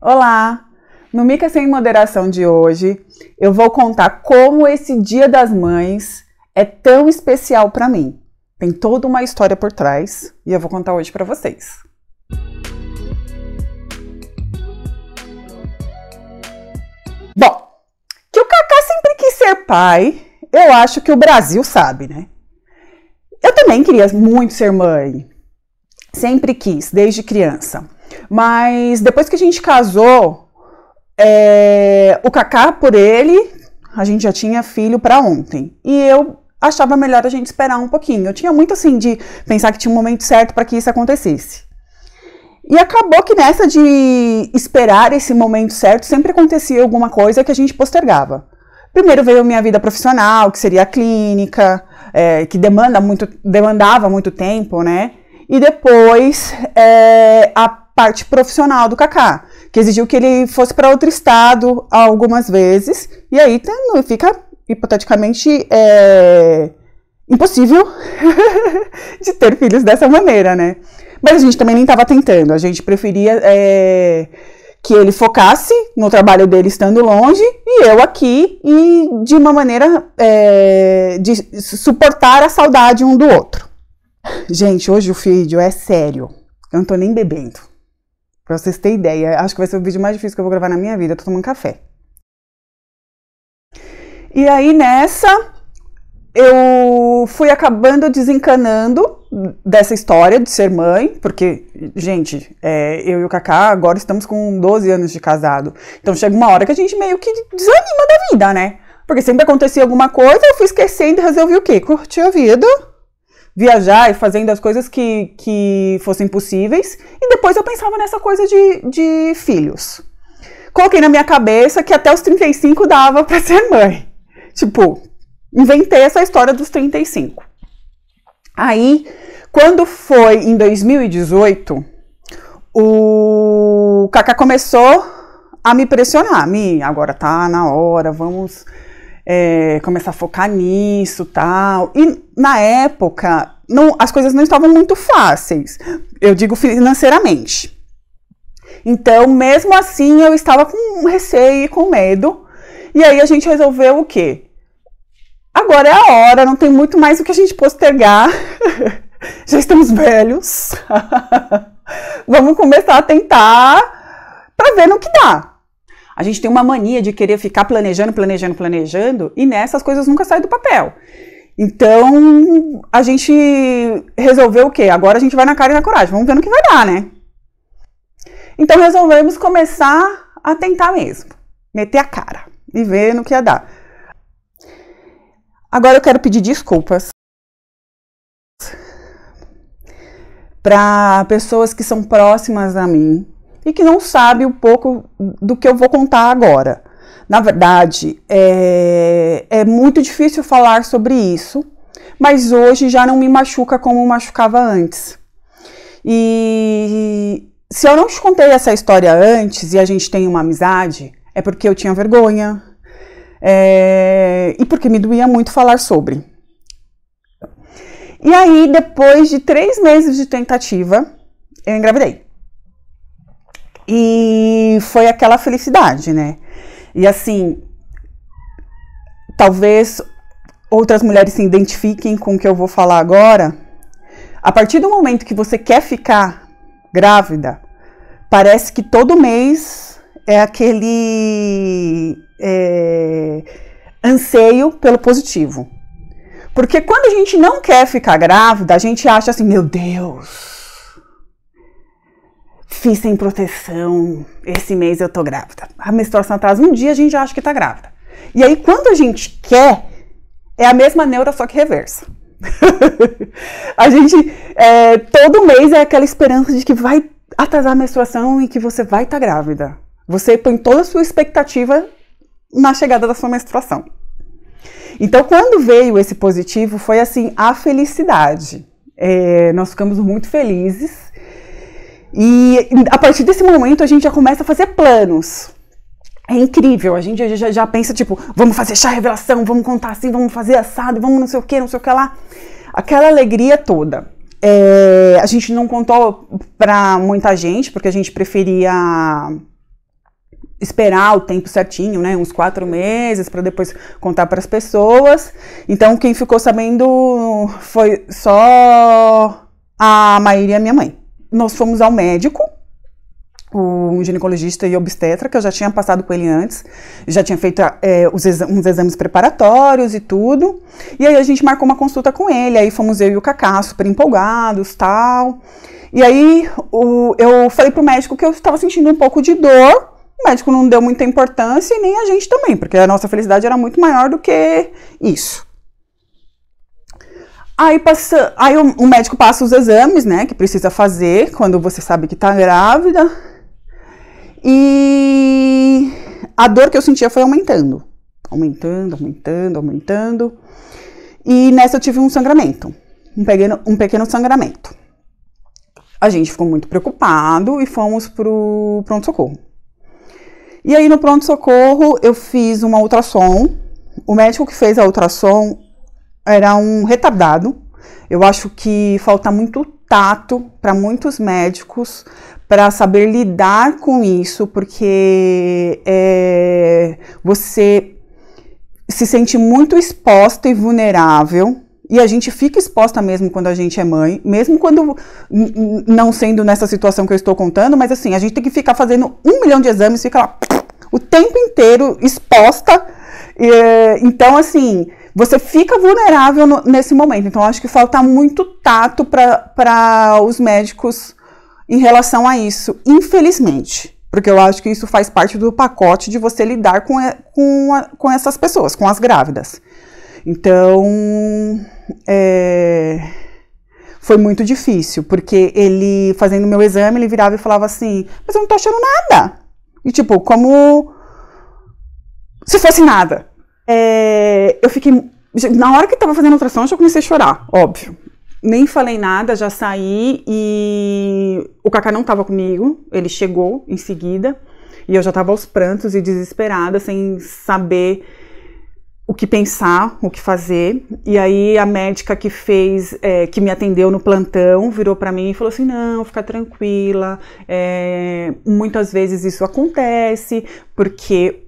Olá! No Mica Sem Moderação de hoje, eu vou contar como esse Dia das Mães é tão especial para mim. Tem toda uma história por trás e eu vou contar hoje para vocês. Bom, que o Kaká sempre quis ser pai, eu acho que o Brasil sabe, né? Eu também queria muito ser mãe. Sempre quis, desde criança. Mas depois que a gente casou, é, o Kaká, por ele, a gente já tinha filho para ontem. E eu achava melhor a gente esperar um pouquinho. Eu tinha muito assim de pensar que tinha um momento certo para que isso acontecesse. E acabou que nessa de esperar esse momento certo, sempre acontecia alguma coisa que a gente postergava. Primeiro veio minha vida profissional, que seria a clínica, é, que demanda muito, demandava muito tempo, né? E depois é, a parte profissional do Kaká, que exigiu que ele fosse para outro estado algumas vezes, e aí fica hipoteticamente é, impossível de ter filhos dessa maneira, né? Mas a gente também nem estava tentando, a gente preferia é, que ele focasse no trabalho dele estando longe e eu aqui e de uma maneira é, de suportar a saudade um do outro. Gente, hoje o vídeo é sério. Eu não tô nem bebendo. Pra vocês terem ideia, acho que vai ser o vídeo mais difícil que eu vou gravar na minha vida. Eu tô tomando café. E aí nessa, eu fui acabando desencanando dessa história de ser mãe, porque, gente, é, eu e o Kaká agora estamos com 12 anos de casado. Então chega uma hora que a gente meio que desanima da vida, né? Porque sempre acontecia alguma coisa, eu fui esquecendo e resolvi o quê? Curtir a vida, viajar e fazendo as coisas que, que fossem possíveis. E depois eu pensava nessa coisa de, de filhos. Coloquei na minha cabeça que até os 35 dava para ser mãe. Tipo, inventei essa história dos 35. Aí, quando foi em 2018, o Kaká começou a me pressionar. Me, agora tá na hora, vamos é, começar a focar nisso tal. E na época, não, as coisas não estavam muito fáceis. Eu digo financeiramente. Então, mesmo assim, eu estava com receio e com medo. E aí a gente resolveu o quê? Agora é a hora, não tem muito mais o que a gente postergar. Já estamos velhos. Vamos começar a tentar para ver no que dá. A gente tem uma mania de querer ficar planejando, planejando, planejando, e nessas coisas nunca saem do papel. Então, a gente resolveu o quê? Agora a gente vai na cara e na coragem, vamos ver no que vai dar, né? Então resolvemos começar a tentar mesmo, meter a cara e ver no que ia dar. Agora eu quero pedir desculpas para pessoas que são próximas a mim e que não sabem um pouco do que eu vou contar agora. Na verdade, é, é muito difícil falar sobre isso, mas hoje já não me machuca como machucava antes. E se eu não te contei essa história antes e a gente tem uma amizade, é porque eu tinha vergonha, é, e porque me doía muito falar sobre. E aí, depois de três meses de tentativa, eu engravidei. E foi aquela felicidade, né? E assim, talvez outras mulheres se identifiquem com o que eu vou falar agora. A partir do momento que você quer ficar grávida, parece que todo mês é aquele é, anseio pelo positivo. Porque quando a gente não quer ficar grávida, a gente acha assim, meu Deus, fiz sem proteção, esse mês eu tô grávida. A menstruação atrasa um dia, a gente já acha que tá grávida. E aí, quando a gente quer, é a mesma neura, só que reversa. a gente, é, todo mês é aquela esperança de que vai atrasar a menstruação e que você vai estar tá grávida. Você põe toda a sua expectativa na chegada da sua menstruação. Então, quando veio esse positivo, foi assim a felicidade. É, nós ficamos muito felizes. E a partir desse momento a gente já começa a fazer planos. É incrível, a gente já, já pensa, tipo, vamos fazer chá revelação, vamos contar assim, vamos fazer assado, vamos não sei o que, não sei o que lá. Aquela alegria toda. É, a gente não contou pra muita gente, porque a gente preferia esperar o tempo certinho, né, uns quatro meses, para depois contar para as pessoas. Então, quem ficou sabendo foi só a Maíra e a minha mãe. Nós fomos ao médico, o ginecologista e obstetra, que eu já tinha passado com ele antes, já tinha feito é, os exa uns exames preparatórios e tudo. E aí a gente marcou uma consulta com ele, aí fomos eu e o Cacá super empolgados tal. E aí o, eu falei pro médico que eu estava sentindo um pouco de dor, o médico não deu muita importância e nem a gente também, porque a nossa felicidade era muito maior do que isso. Aí, passa, aí o, o médico passa os exames, né, que precisa fazer quando você sabe que tá grávida. E a dor que eu sentia foi aumentando. Aumentando, aumentando, aumentando. E nessa eu tive um sangramento. Um pequeno, um pequeno sangramento. A gente ficou muito preocupado e fomos pro pronto-socorro. E aí no pronto-socorro eu fiz uma ultrassom. O médico que fez a ultrassom era um retardado. Eu acho que falta muito tato para muitos médicos para saber lidar com isso, porque é, você se sente muito exposta e vulnerável. E a gente fica exposta mesmo quando a gente é mãe, mesmo quando não sendo nessa situação que eu estou contando, mas assim, a gente tem que ficar fazendo um milhão de exames, fica lá o tempo inteiro exposta. Então, assim, você fica vulnerável no, nesse momento. Então, acho que falta muito tato para os médicos em relação a isso, infelizmente. Porque eu acho que isso faz parte do pacote de você lidar com, com, a, com essas pessoas, com as grávidas. Então, é, foi muito difícil, porque ele, fazendo meu exame, ele virava e falava assim: Mas eu não tô achando nada. E tipo, como se fosse nada. É, eu fiquei. Na hora que tava fazendo a ultrassom, eu já comecei a chorar, óbvio. Nem falei nada, já saí e o Kaká não tava comigo, ele chegou em seguida e eu já tava aos prantos e desesperada, sem saber o que pensar, o que fazer. E aí a médica que fez, é, que me atendeu no plantão, virou para mim e falou assim: não, fica tranquila. É, muitas vezes isso acontece porque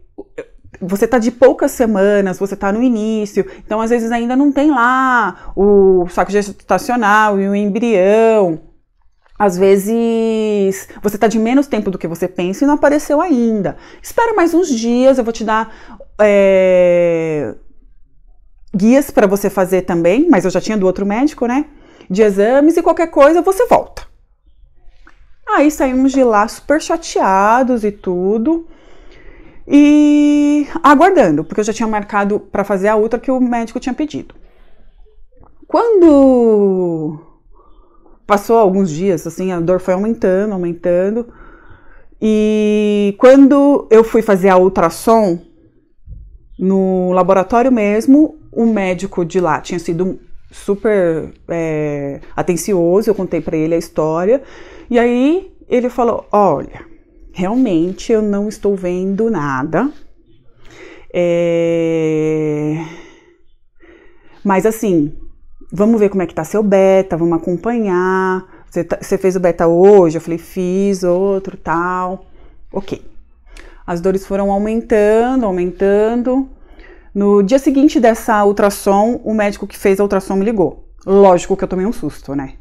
você está de poucas semanas, você está no início, então às vezes ainda não tem lá o saco gestacional e o embrião. Às vezes você está de menos tempo do que você pensa e não apareceu ainda. Espera mais uns dias, eu vou te dar é, guias para você fazer também, mas eu já tinha do outro médico, né? De exames e qualquer coisa você volta. Aí saímos de lá super chateados e tudo. E aguardando, porque eu já tinha marcado para fazer a outra que o médico tinha pedido. Quando passou alguns dias, assim, a dor foi aumentando, aumentando. E quando eu fui fazer a ultrassom, no laboratório mesmo, o médico de lá tinha sido super é, atencioso, eu contei para ele a história, e aí ele falou: Olha, realmente eu não estou vendo nada. É... Mas assim, vamos ver como é que tá seu beta, vamos acompanhar. Você, tá, você fez o beta hoje? Eu falei, fiz, outro, tal. Ok. As dores foram aumentando, aumentando. No dia seguinte dessa ultrassom, o médico que fez a ultrassom me ligou. Lógico que eu tomei um susto, né?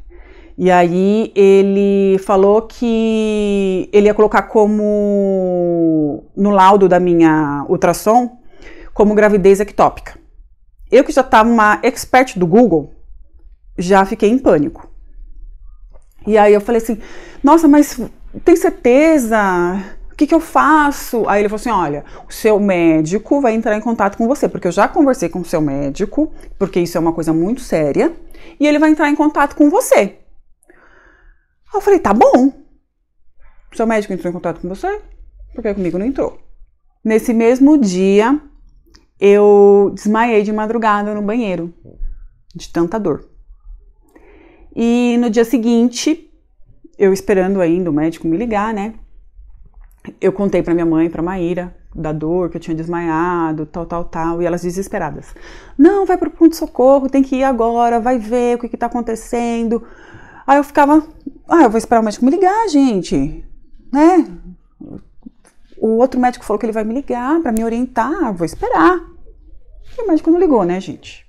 E aí ele falou que ele ia colocar como no laudo da minha ultrassom como gravidez ectópica. Eu que já estava uma expert do Google, já fiquei em pânico. E aí eu falei assim: "Nossa, mas tem certeza? que, que eu faço? Aí ele falou assim: olha, o seu médico vai entrar em contato com você, porque eu já conversei com o seu médico, porque isso é uma coisa muito séria, e ele vai entrar em contato com você. Eu falei: tá bom. Seu médico entrou em contato com você? Porque comigo não entrou. Nesse mesmo dia, eu desmaiei de madrugada no banheiro, de tanta dor. E no dia seguinte, eu esperando ainda o médico me ligar, né? eu contei para minha mãe, para Maíra, da dor, que eu tinha desmaiado, tal, tal, tal, e elas desesperadas. Não, vai pro ponto de socorro, tem que ir agora, vai ver o que que tá acontecendo. Aí eu ficava, ah, eu vou esperar o médico me ligar, gente, né? O, outro médico falou que ele vai me ligar para me orientar, vou esperar. E o médico não ligou, né, gente?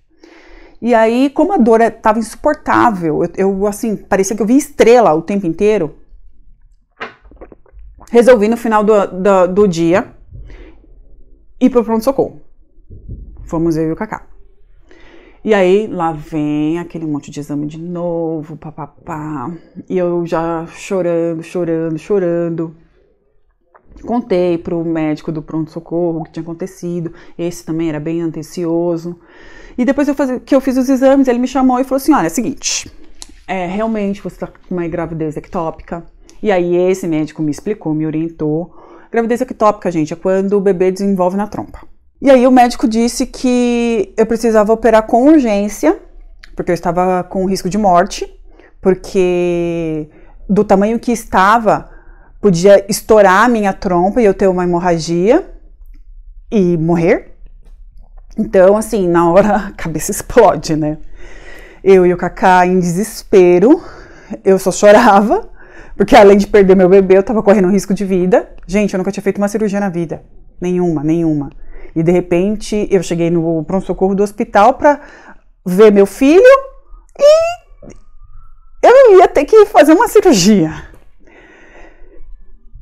E aí, como a dor estava insuportável, eu, eu, assim, parecia que eu via estrela o tempo inteiro, resolvi no final do, do, do dia ir pro pronto-socorro. Fomos eu e o Cacá. E aí, lá vem aquele monte de exame de novo, papapá. E eu já chorando, chorando, chorando. Contei pro médico do pronto-socorro o que tinha acontecido. Esse também era bem ansioso. E depois eu faz... que eu fiz os exames, ele me chamou e falou assim: olha, é o seguinte, é, realmente você está com uma gravidez ectópica. E aí esse médico me explicou, me orientou. Gravidez ectópica, gente, é quando o bebê desenvolve na trompa. E aí o médico disse que eu precisava operar com urgência, porque eu estava com risco de morte, porque do tamanho que estava, podia estourar a minha trompa e eu ter uma hemorragia e morrer. Então, assim, na hora a cabeça explode, né? Eu e o Kaká em desespero, eu só chorava, porque além de perder meu bebê, eu tava correndo risco de vida. Gente, eu nunca tinha feito uma cirurgia na vida. Nenhuma, nenhuma. E de repente eu cheguei no pronto-socorro do hospital para ver meu filho e eu ia ter que fazer uma cirurgia.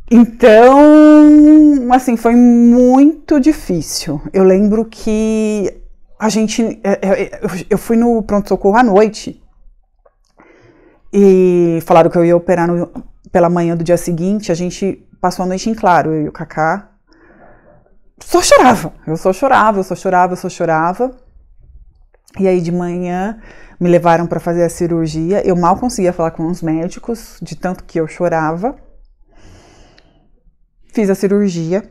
Então, assim, foi muito difícil. Eu lembro que a gente. É, é, eu fui no pronto-socorro à noite e falaram que eu ia operar no, pela manhã do dia seguinte. A gente passou a noite em claro, eu e o Kaká. Só chorava, eu só chorava, eu só chorava, eu só chorava. E aí de manhã me levaram para fazer a cirurgia. Eu mal conseguia falar com os médicos, de tanto que eu chorava fiz a cirurgia.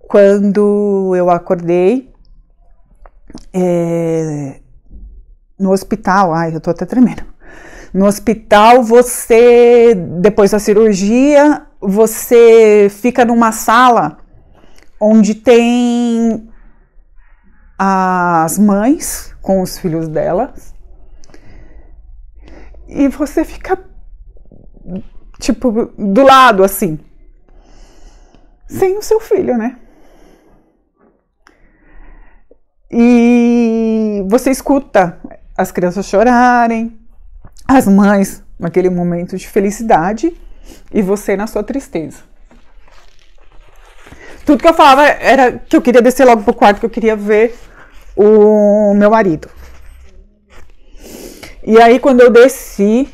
Quando eu acordei é, no hospital, ai, eu tô até tremendo. No hospital, você, depois da cirurgia, você fica numa sala onde tem as mães com os filhos delas. E você fica, tipo, do lado, assim sem o seu filho, né? E você escuta as crianças chorarem, as mães naquele momento de felicidade e você na sua tristeza. Tudo que eu falava era que eu queria descer logo pro quarto, que eu queria ver o meu marido. E aí quando eu desci,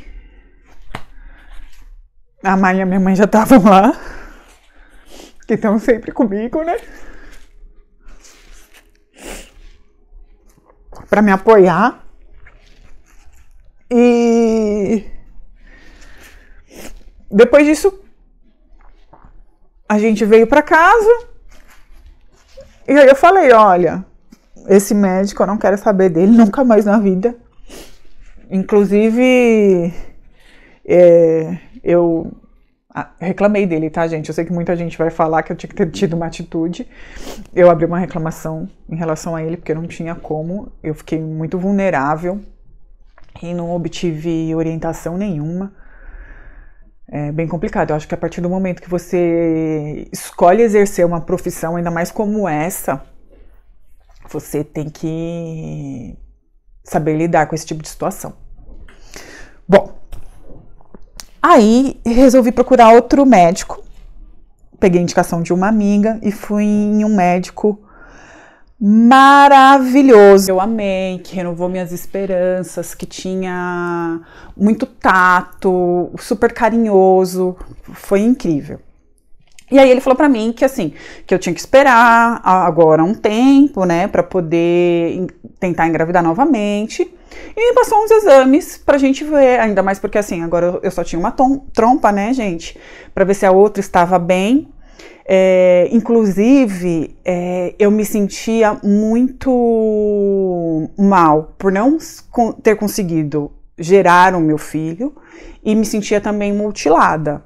a mãe e a minha mãe já estavam lá que estão sempre comigo, né? Para me apoiar. E depois disso, a gente veio para casa. E aí eu falei, olha, esse médico eu não quero saber dele nunca mais na vida. Inclusive, é, eu ah, reclamei dele, tá, gente? Eu sei que muita gente vai falar que eu tinha que ter tido uma atitude. Eu abri uma reclamação em relação a ele, porque não tinha como. Eu fiquei muito vulnerável e não obtive orientação nenhuma. É bem complicado. Eu acho que a partir do momento que você escolhe exercer uma profissão, ainda mais como essa, você tem que saber lidar com esse tipo de situação. Bom, Aí resolvi procurar outro médico. Peguei indicação de uma amiga e fui em um médico maravilhoso. Eu amei, que renovou minhas esperanças, que tinha muito tato, super carinhoso, foi incrível. E aí ele falou para mim que assim, que eu tinha que esperar agora um tempo, né, para poder tentar engravidar novamente. E passou uns exames pra gente ver, ainda mais porque assim, agora eu só tinha uma trompa, né, gente, para ver se a outra estava bem. É, inclusive, é, eu me sentia muito mal por não ter conseguido gerar o meu filho e me sentia também mutilada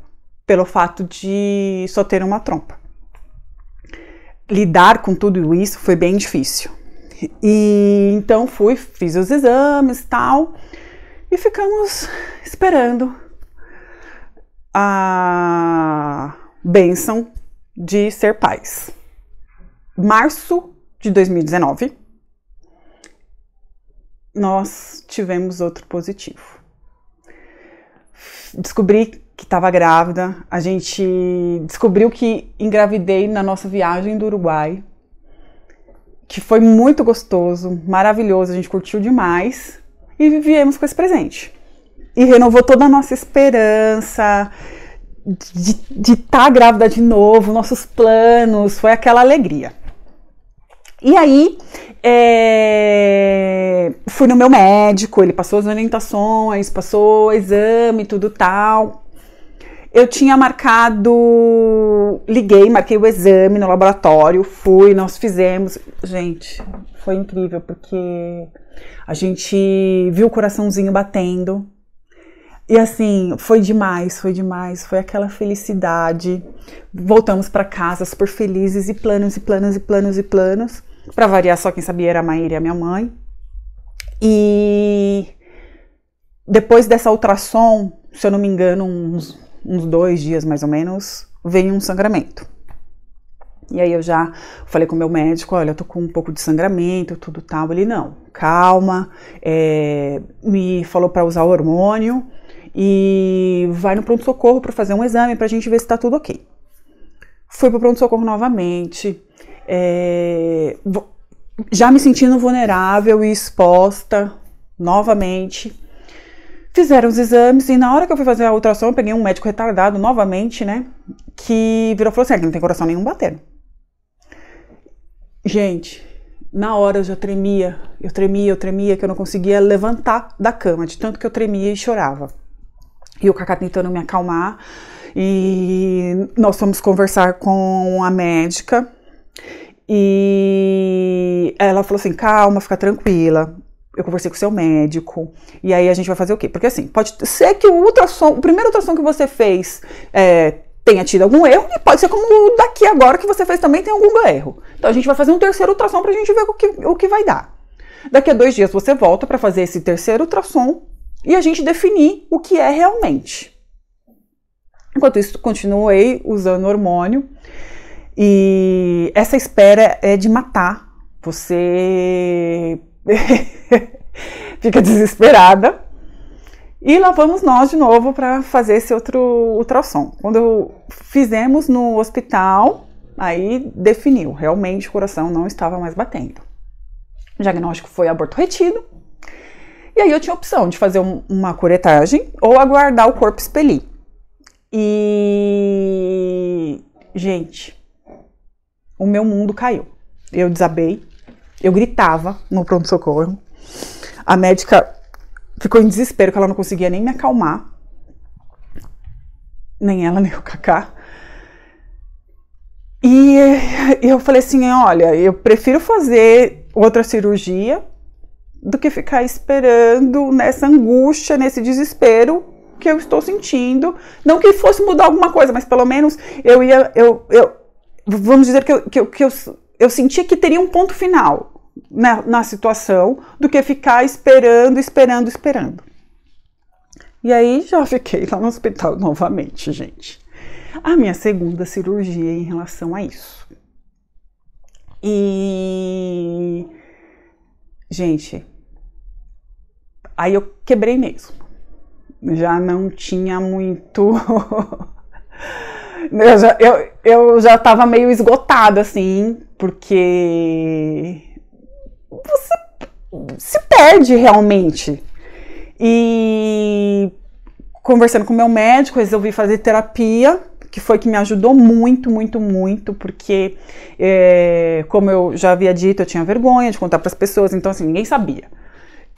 pelo fato de só ter uma trompa. Lidar com tudo isso foi bem difícil. E então fui, fiz os exames tal, e ficamos esperando a benção de ser pais. Março de 2019, nós tivemos outro positivo. Descobri que estava grávida, a gente descobriu que engravidei na nossa viagem do Uruguai, que foi muito gostoso, maravilhoso, a gente curtiu demais e viemos com esse presente. E renovou toda a nossa esperança de estar tá grávida de novo, nossos planos, foi aquela alegria. E aí, é, fui no meu médico, ele passou as orientações, passou o exame, tudo tal. Eu tinha marcado, liguei, marquei o exame no laboratório, fui, nós fizemos. Gente, foi incrível porque a gente viu o coraçãozinho batendo. E assim, foi demais, foi demais, foi aquela felicidade. Voltamos para casa super felizes e planos e planos e planos e planos. Para variar, só quem sabia era a Maíra e a minha mãe. E depois dessa ultrassom, se eu não me engano, uns, uns dois dias mais ou menos, veio um sangramento. E aí eu já falei com o meu médico, olha, eu tô com um pouco de sangramento, tudo tal. Ele, não, calma, é, me falou para usar hormônio e vai no pronto-socorro para fazer um exame para a gente ver se tá tudo ok. Fui pro pronto-socorro novamente, é, já me sentindo vulnerável e exposta novamente. Fizeram os exames e na hora que eu fui fazer a ultrassom, eu peguei um médico retardado novamente, né? Que virou e falou assim: ah, não tem coração nenhum batendo. Gente, na hora eu já tremia, eu tremia, eu tremia, que eu não conseguia levantar da cama, de tanto que eu tremia e chorava. E o Cacá tentando me acalmar. E nós fomos conversar com a médica e ela falou assim: calma, fica tranquila. Eu conversei com o seu médico. E aí a gente vai fazer o quê? Porque assim, pode ser que o ultrassom, o primeiro ultrassom que você fez é, tenha tido algum erro, e pode ser como daqui agora que você fez também tem algum erro. Então a gente vai fazer um terceiro ultrassom pra gente ver o que, o que vai dar. Daqui a dois dias você volta para fazer esse terceiro ultrassom e a gente definir o que é realmente. Enquanto isso, continuei usando hormônio. E essa espera é de matar. Você fica desesperada. E lá vamos nós de novo para fazer esse outro ultrassom. Quando fizemos no hospital, aí definiu, realmente o coração não estava mais batendo. O diagnóstico foi aborto retido. E aí eu tinha a opção de fazer um, uma curetagem ou aguardar o corpo expelir. E gente, o meu mundo caiu. Eu desabei, eu gritava no pronto-socorro. A médica ficou em desespero, que ela não conseguia nem me acalmar. Nem ela, nem o Kaká. E eu falei assim: olha, eu prefiro fazer outra cirurgia do que ficar esperando nessa angústia, nesse desespero que eu estou sentindo. Não que fosse mudar alguma coisa, mas pelo menos eu ia, eu, eu, vamos dizer que eu, que eu, que eu, eu sentia que teria um ponto final na, na situação do que ficar esperando, esperando, esperando. E aí já fiquei lá no hospital novamente, gente. A minha segunda cirurgia em relação a isso. E. Gente, aí eu quebrei mesmo. Já não tinha muito. Eu já, eu, eu já tava meio esgotada, assim, porque você se perde realmente. E conversando com meu médico, resolvi fazer terapia, que foi que me ajudou muito, muito, muito, porque, é, como eu já havia dito, eu tinha vergonha de contar para as pessoas, então, assim, ninguém sabia.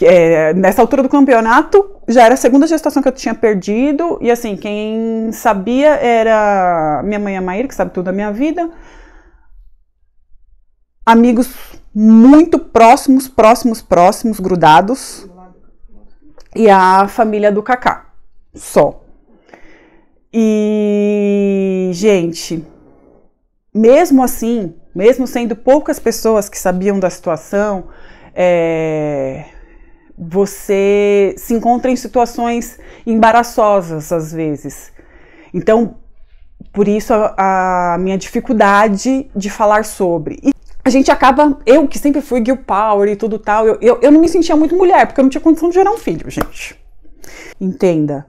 É, nessa altura do campeonato já era a segunda gestação que eu tinha perdido e assim quem sabia era minha mãe a Maíra que sabe tudo da minha vida. Amigos muito próximos próximos próximos grudados. E a família do Kaká só e gente mesmo assim mesmo sendo poucas pessoas que sabiam da situação é, você se encontra em situações embaraçosas às vezes. Então, por isso a, a minha dificuldade de falar sobre. E a gente acaba, eu que sempre fui girl power e tudo tal, eu, eu, eu não me sentia muito mulher, porque eu não tinha condição de gerar um filho, gente. Entenda,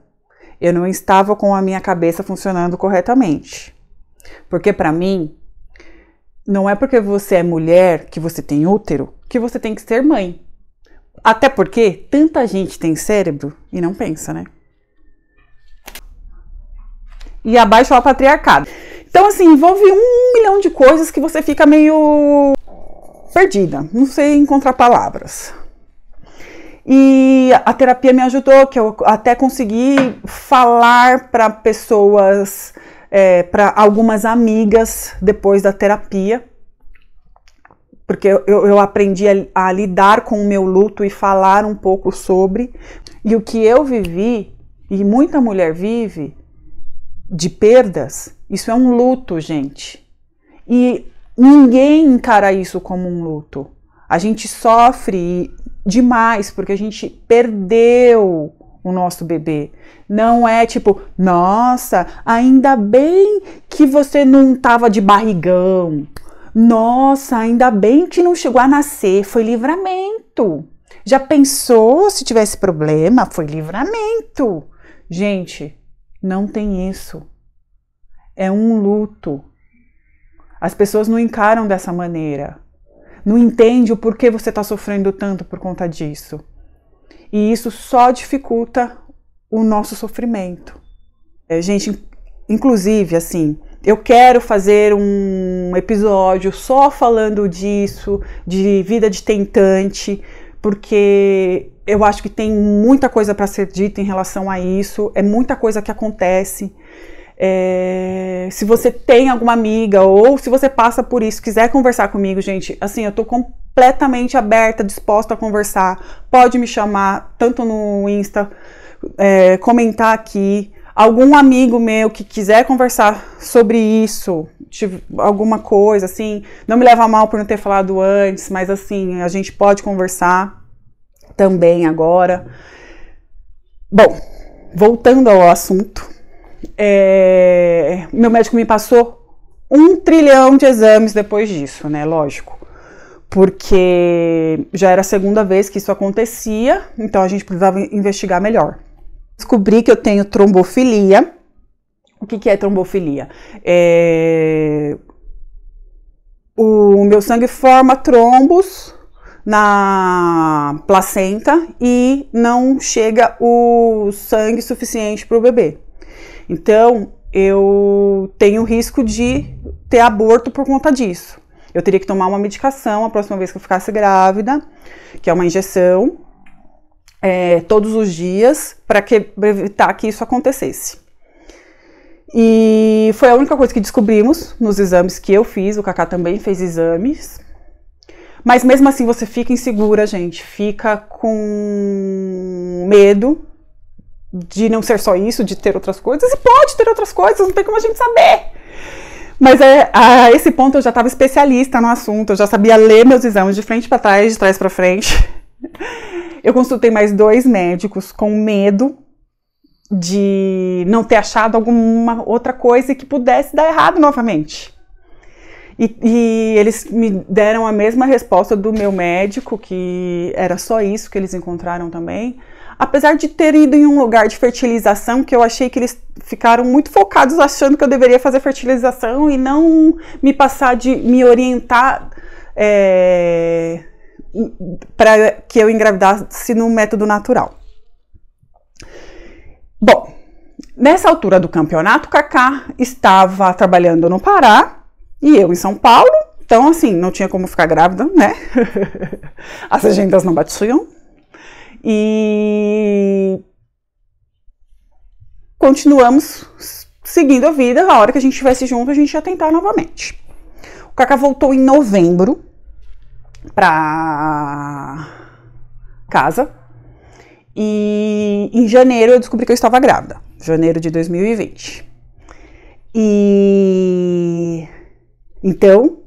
eu não estava com a minha cabeça funcionando corretamente. Porque para mim, não é porque você é mulher, que você tem útero, que você tem que ser mãe. Até porque tanta gente tem cérebro e não pensa, né? E abaixo o patriarcado. Então, assim, envolve um milhão de coisas que você fica meio perdida, não sei encontrar palavras. E a terapia me ajudou, que eu até consegui falar para pessoas, é, para algumas amigas depois da terapia, porque eu, eu aprendi a, a lidar com o meu luto e falar um pouco sobre. E o que eu vivi, e muita mulher vive, de perdas, isso é um luto, gente. E ninguém encara isso como um luto. A gente sofre demais porque a gente perdeu o nosso bebê. Não é tipo, nossa, ainda bem que você não tava de barrigão. Nossa, ainda bem que não chegou a nascer, foi livramento. Já pensou se tivesse problema? Foi livramento. Gente, não tem isso. É um luto. As pessoas não encaram dessa maneira. Não entende o porquê você está sofrendo tanto por conta disso. E isso só dificulta o nosso sofrimento. É, gente, inclusive, assim, eu quero fazer um episódio só falando disso, de vida de tentante, porque eu acho que tem muita coisa para ser dita em relação a isso, é muita coisa que acontece. É, se você tem alguma amiga ou se você passa por isso, quiser conversar comigo, gente, assim, eu tô completamente aberta, disposta a conversar. Pode me chamar, tanto no Insta, é, comentar aqui. Algum amigo meu que quiser conversar sobre isso, alguma coisa, assim, não me leva mal por não ter falado antes, mas assim, a gente pode conversar também agora. Bom, voltando ao assunto, é, meu médico me passou um trilhão de exames depois disso, né? Lógico. Porque já era a segunda vez que isso acontecia, então a gente precisava investigar melhor. Descobri que eu tenho trombofilia. O que, que é trombofilia? É... O meu sangue forma trombos na placenta e não chega o sangue suficiente para o bebê. Então, eu tenho risco de ter aborto por conta disso. Eu teria que tomar uma medicação a próxima vez que eu ficasse grávida, que é uma injeção, é, todos os dias, para evitar que isso acontecesse. E foi a única coisa que descobrimos nos exames que eu fiz. O Kaká também fez exames. Mas mesmo assim você fica insegura, gente. Fica com medo de não ser só isso, de ter outras coisas. E pode ter outras coisas, não tem como a gente saber. Mas é, a esse ponto eu já estava especialista no assunto, eu já sabia ler meus exames de frente para trás, de trás para frente. Eu consultei mais dois médicos com medo de não ter achado alguma outra coisa que pudesse dar errado novamente. E, e, eles me deram a mesma resposta do meu médico, que era só isso que eles encontraram também. Apesar de ter ido em um lugar de fertilização, que eu achei que eles ficaram muito focados achando que eu deveria fazer fertilização e não me passar de me orientar é, para que eu engravidasse no método natural. Bom, nessa altura do campeonato, Kaká estava trabalhando no Pará e eu em São Paulo, então assim, não tinha como ficar grávida, né? As agendas não batiam. E continuamos seguindo a vida. A hora que a gente estivesse junto, a gente ia tentar novamente. O Kaká voltou em novembro para casa. E em janeiro eu descobri que eu estava grávida. Janeiro de 2020. E então,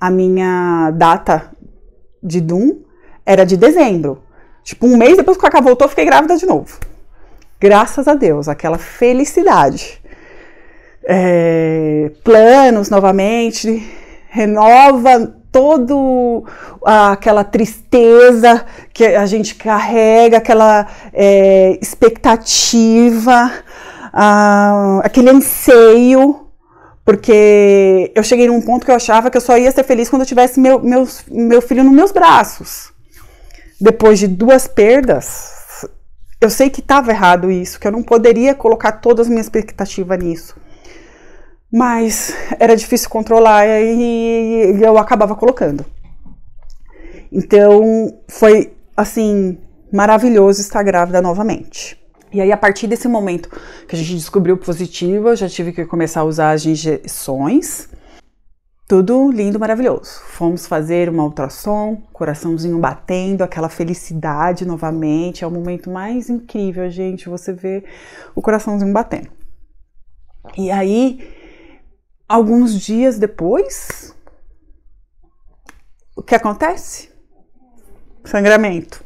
a minha data de Doom era de dezembro. Tipo, um mês depois que o Cacá voltou, eu fiquei grávida de novo. Graças a Deus, aquela felicidade. é, planos novamente, renova todo aquela tristeza que a gente carrega, aquela é, expectativa, aquele anseio, porque eu cheguei num ponto que eu achava que eu só ia ser feliz quando eu tivesse meu, meus, meu filho nos meus braços. Depois de duas perdas, eu sei que estava errado isso, que eu não poderia colocar todas as minhas expectativas nisso mas era difícil controlar e eu acabava colocando. Então foi assim maravilhoso estar grávida novamente. E aí, a partir desse momento que a gente descobriu positivo, eu já tive que começar a usar as injeções. Tudo lindo, maravilhoso. Fomos fazer uma ultrassom, coraçãozinho batendo, aquela felicidade novamente. É o momento mais incrível, gente, você ver o coraçãozinho batendo. E aí, Alguns dias depois, o que acontece? Sangramento.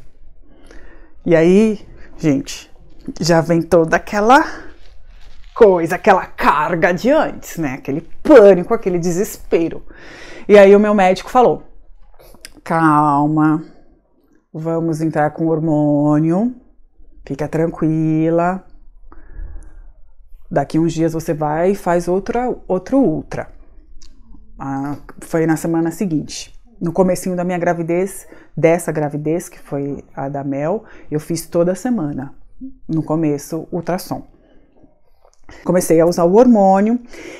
E aí, gente, já vem toda aquela coisa, aquela carga de antes, né? Aquele pânico, aquele desespero. E aí o meu médico falou: calma, vamos entrar com hormônio, fica tranquila, Daqui uns dias você vai e faz outra, outro ultra. Ah, foi na semana seguinte. No comecinho da minha gravidez, dessa gravidez, que foi a da Mel, eu fiz toda semana, no começo, ultrassom. Comecei a usar o hormônio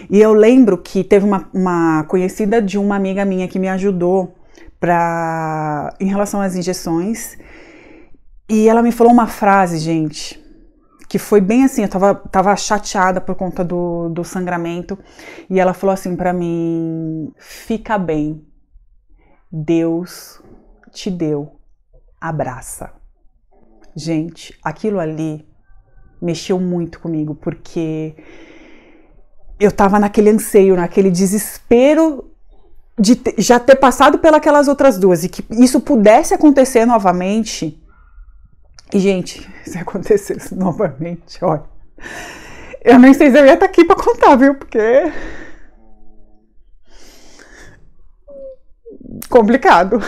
e eu lembro que teve uma, uma conhecida de uma amiga minha que me ajudou para em relação às injeções e ela me falou uma frase, gente, que foi bem assim, eu tava, tava chateada por conta do, do sangramento, e ela falou assim para mim: fica bem, Deus te deu, abraça. Gente, aquilo ali mexeu muito comigo, porque eu tava naquele anseio, naquele desespero de já ter passado pelas outras duas e que isso pudesse acontecer novamente e, gente, se acontecesse novamente, olha, eu nem sei se eu ia estar aqui para contar, viu? Porque. complicado.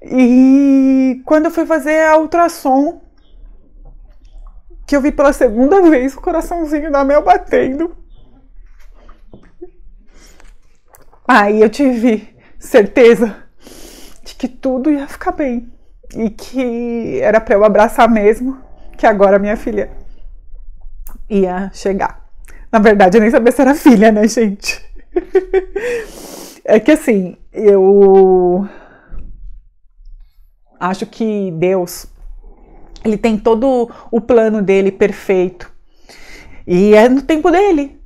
E quando eu fui fazer a ultrassom, que eu vi pela segunda vez o coraçãozinho da Mel batendo. Aí eu tive certeza de que tudo ia ficar bem e que era para eu abraçar mesmo, que agora minha filha ia chegar. Na verdade, eu nem sabia se era filha, né, gente? é que assim, eu acho que Deus ele tem todo o plano dele perfeito. E é no tempo dele.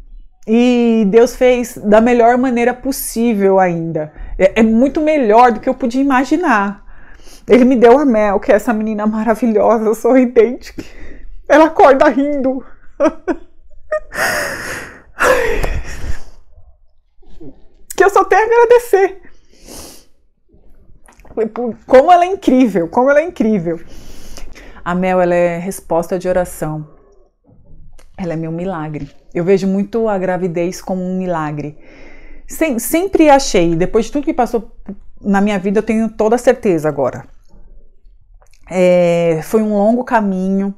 E Deus fez da melhor maneira possível ainda. É, é muito melhor do que eu podia imaginar. Ele me deu a Mel, que é essa menina maravilhosa, sorridente. Ela acorda rindo. que eu só tenho a agradecer. Como ela é incrível, como ela é incrível. A Mel, ela é resposta de oração. Ela é meu milagre. Eu vejo muito a gravidez como um milagre. Sem, sempre achei, depois de tudo que passou na minha vida, eu tenho toda a certeza agora é, foi um longo caminho.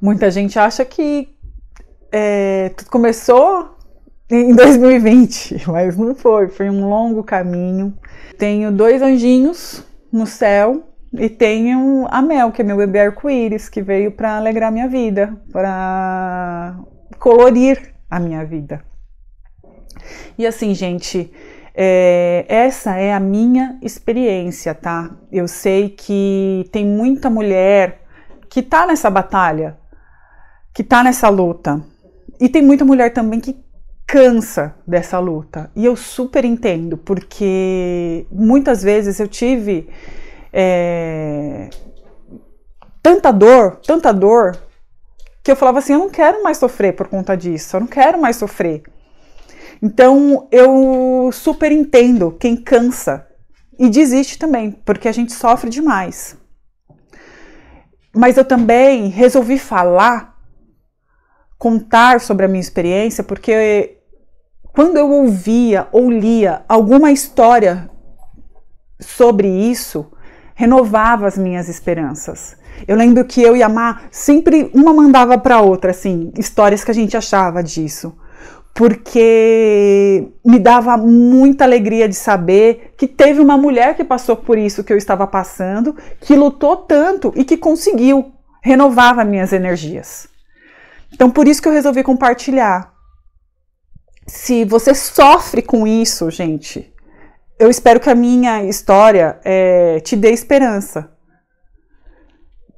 Muita gente acha que é, tudo começou em 2020, mas não foi. Foi um longo caminho. Tenho dois anjinhos no céu e tenho a Mel, que é meu bebê arco-íris, que veio para alegrar minha vida, para colorir a minha vida. E assim, gente, é, essa é a minha experiência, tá? Eu sei que tem muita mulher que tá nessa batalha, que tá nessa luta. E tem muita mulher também que cansa dessa luta. E eu super entendo, porque muitas vezes eu tive é, tanta dor, tanta dor, que eu falava assim: eu não quero mais sofrer por conta disso, eu não quero mais sofrer. Então eu super entendo quem cansa e desiste também, porque a gente sofre demais. Mas eu também resolvi falar contar sobre a minha experiência porque quando eu ouvia ou lia alguma história sobre isso, renovava as minhas esperanças. Eu lembro que eu e a Má sempre uma mandava para outra, assim, histórias que a gente achava disso. Porque me dava muita alegria de saber que teve uma mulher que passou por isso que eu estava passando, que lutou tanto e que conseguiu, renovava minhas energias. Então, por isso que eu resolvi compartilhar. Se você sofre com isso, gente, eu espero que a minha história é, te dê esperança.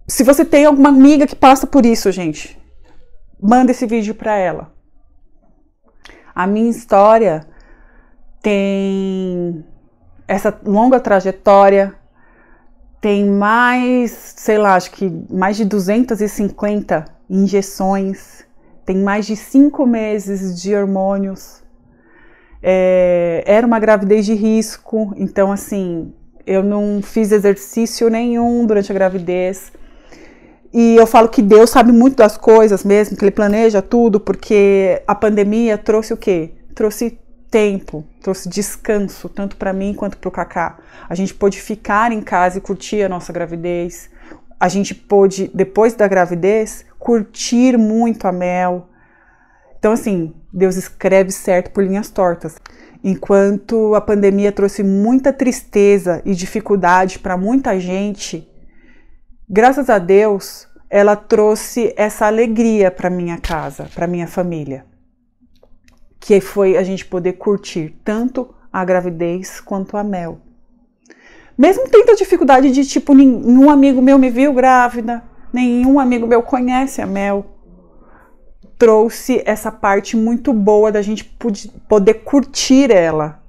Se você tem alguma amiga que passa por isso, gente, manda esse vídeo para ela. A minha história tem essa longa trajetória, tem mais, sei lá, acho que mais de 250 injeções, tem mais de cinco meses de hormônios. É, era uma gravidez de risco, então assim, eu não fiz exercício nenhum durante a gravidez. E eu falo que Deus sabe muito das coisas mesmo, que Ele planeja tudo, porque a pandemia trouxe o quê? Trouxe tempo, trouxe descanso, tanto para mim quanto para o Kaká. A gente pôde ficar em casa e curtir a nossa gravidez. A gente pôde, depois da gravidez, curtir muito a Mel. Então, assim, Deus escreve certo por linhas tortas. Enquanto a pandemia trouxe muita tristeza e dificuldade para muita gente, graças a Deus, ela trouxe essa alegria para minha casa, para minha família, que foi a gente poder curtir tanto a gravidez quanto a mel. Mesmo tendo a dificuldade de tipo nenhum amigo meu me viu grávida, nenhum amigo meu conhece a mel, trouxe essa parte muito boa da gente poder curtir ela,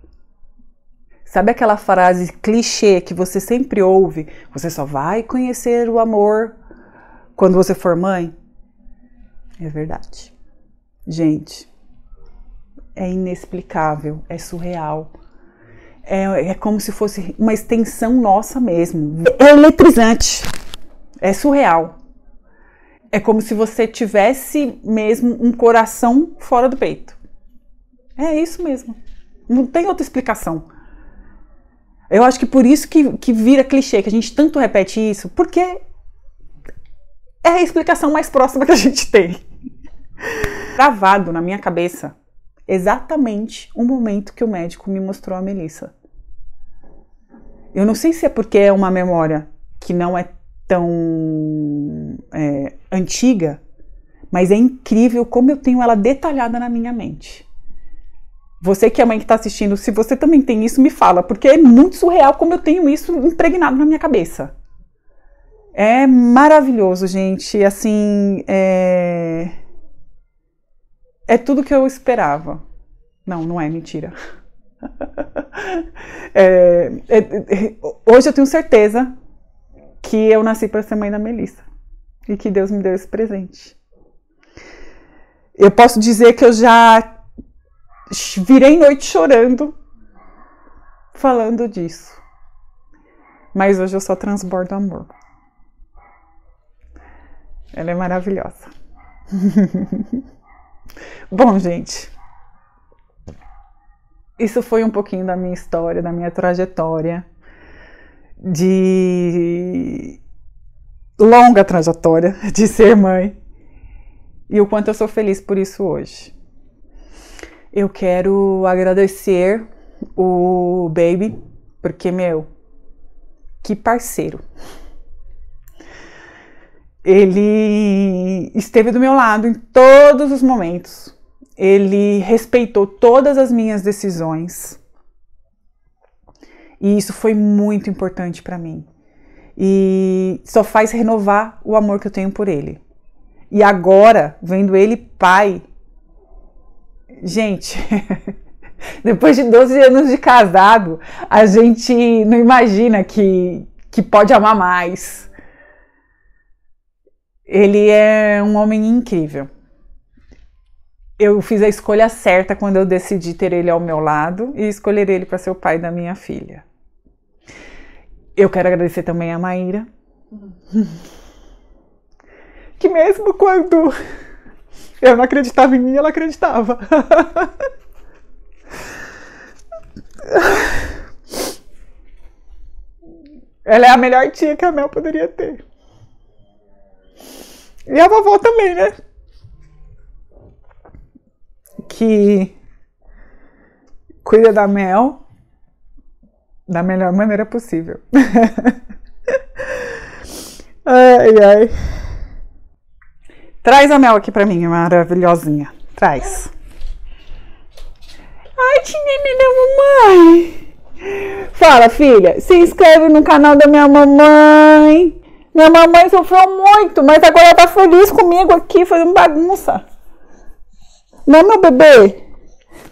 Sabe aquela frase clichê que você sempre ouve? Você só vai conhecer o amor quando você for mãe? É verdade. Gente, é inexplicável, é surreal. É, é como se fosse uma extensão nossa mesmo. É eletrizante. É surreal. É como se você tivesse mesmo um coração fora do peito. É isso mesmo. Não tem outra explicação. Eu acho que por isso que, que vira clichê, que a gente tanto repete isso, porque é a explicação mais próxima que a gente tem. Gravado na minha cabeça exatamente o momento que o médico me mostrou a Melissa. Eu não sei se é porque é uma memória que não é tão é, antiga, mas é incrível como eu tenho ela detalhada na minha mente. Você que é mãe que está assistindo, se você também tem isso, me fala, porque é muito surreal como eu tenho isso impregnado na minha cabeça. É maravilhoso, gente. Assim, é, é tudo que eu esperava. Não, não é mentira. é, é, é, hoje eu tenho certeza que eu nasci para ser mãe da Melissa e que Deus me deu esse presente. Eu posso dizer que eu já virei noite chorando falando disso. Mas hoje eu só transbordo amor. Ela é maravilhosa. Bom, gente, isso foi um pouquinho da minha história, da minha trajetória, de longa trajetória de ser mãe e o quanto eu sou feliz por isso hoje. Eu quero agradecer o Baby, porque, meu, que parceiro. Ele esteve do meu lado em todos os momentos. Ele respeitou todas as minhas decisões. E isso foi muito importante para mim. E só faz renovar o amor que eu tenho por ele. E agora, vendo ele pai, Gente, depois de 12 anos de casado, a gente não imagina que, que pode amar mais. Ele é um homem incrível. Eu fiz a escolha certa quando eu decidi ter ele ao meu lado e escolher ele para ser o pai da minha filha. Eu quero agradecer também a Maíra, que mesmo quando Eu não acreditava em mim, ela acreditava. Ela é a melhor tia que a Mel poderia ter. E a vovó também, né? Que cuida da Mel da melhor maneira possível. ai, ai. Traz a Mel aqui pra mim, maravilhosinha. Traz. Ai, tinha da mamãe. Fala, filha, se inscreve no canal da minha mamãe. Minha mamãe sofreu muito, mas agora ela tá feliz comigo aqui, fazendo bagunça. Não, meu bebê?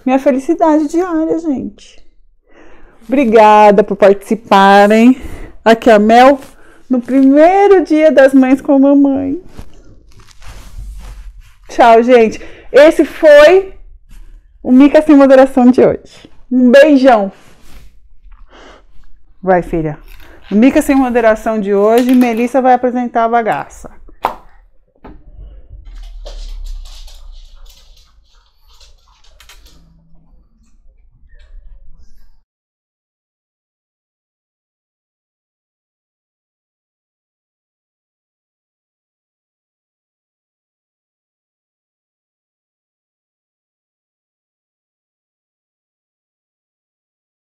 Minha felicidade diária, gente. Obrigada por participarem. Aqui a Mel, no primeiro dia das mães com a mamãe. Tchau, gente. Esse foi o Mica Sem Moderação de hoje. Um beijão. Vai, filha. Mica Sem Moderação de hoje, Melissa vai apresentar a bagaça.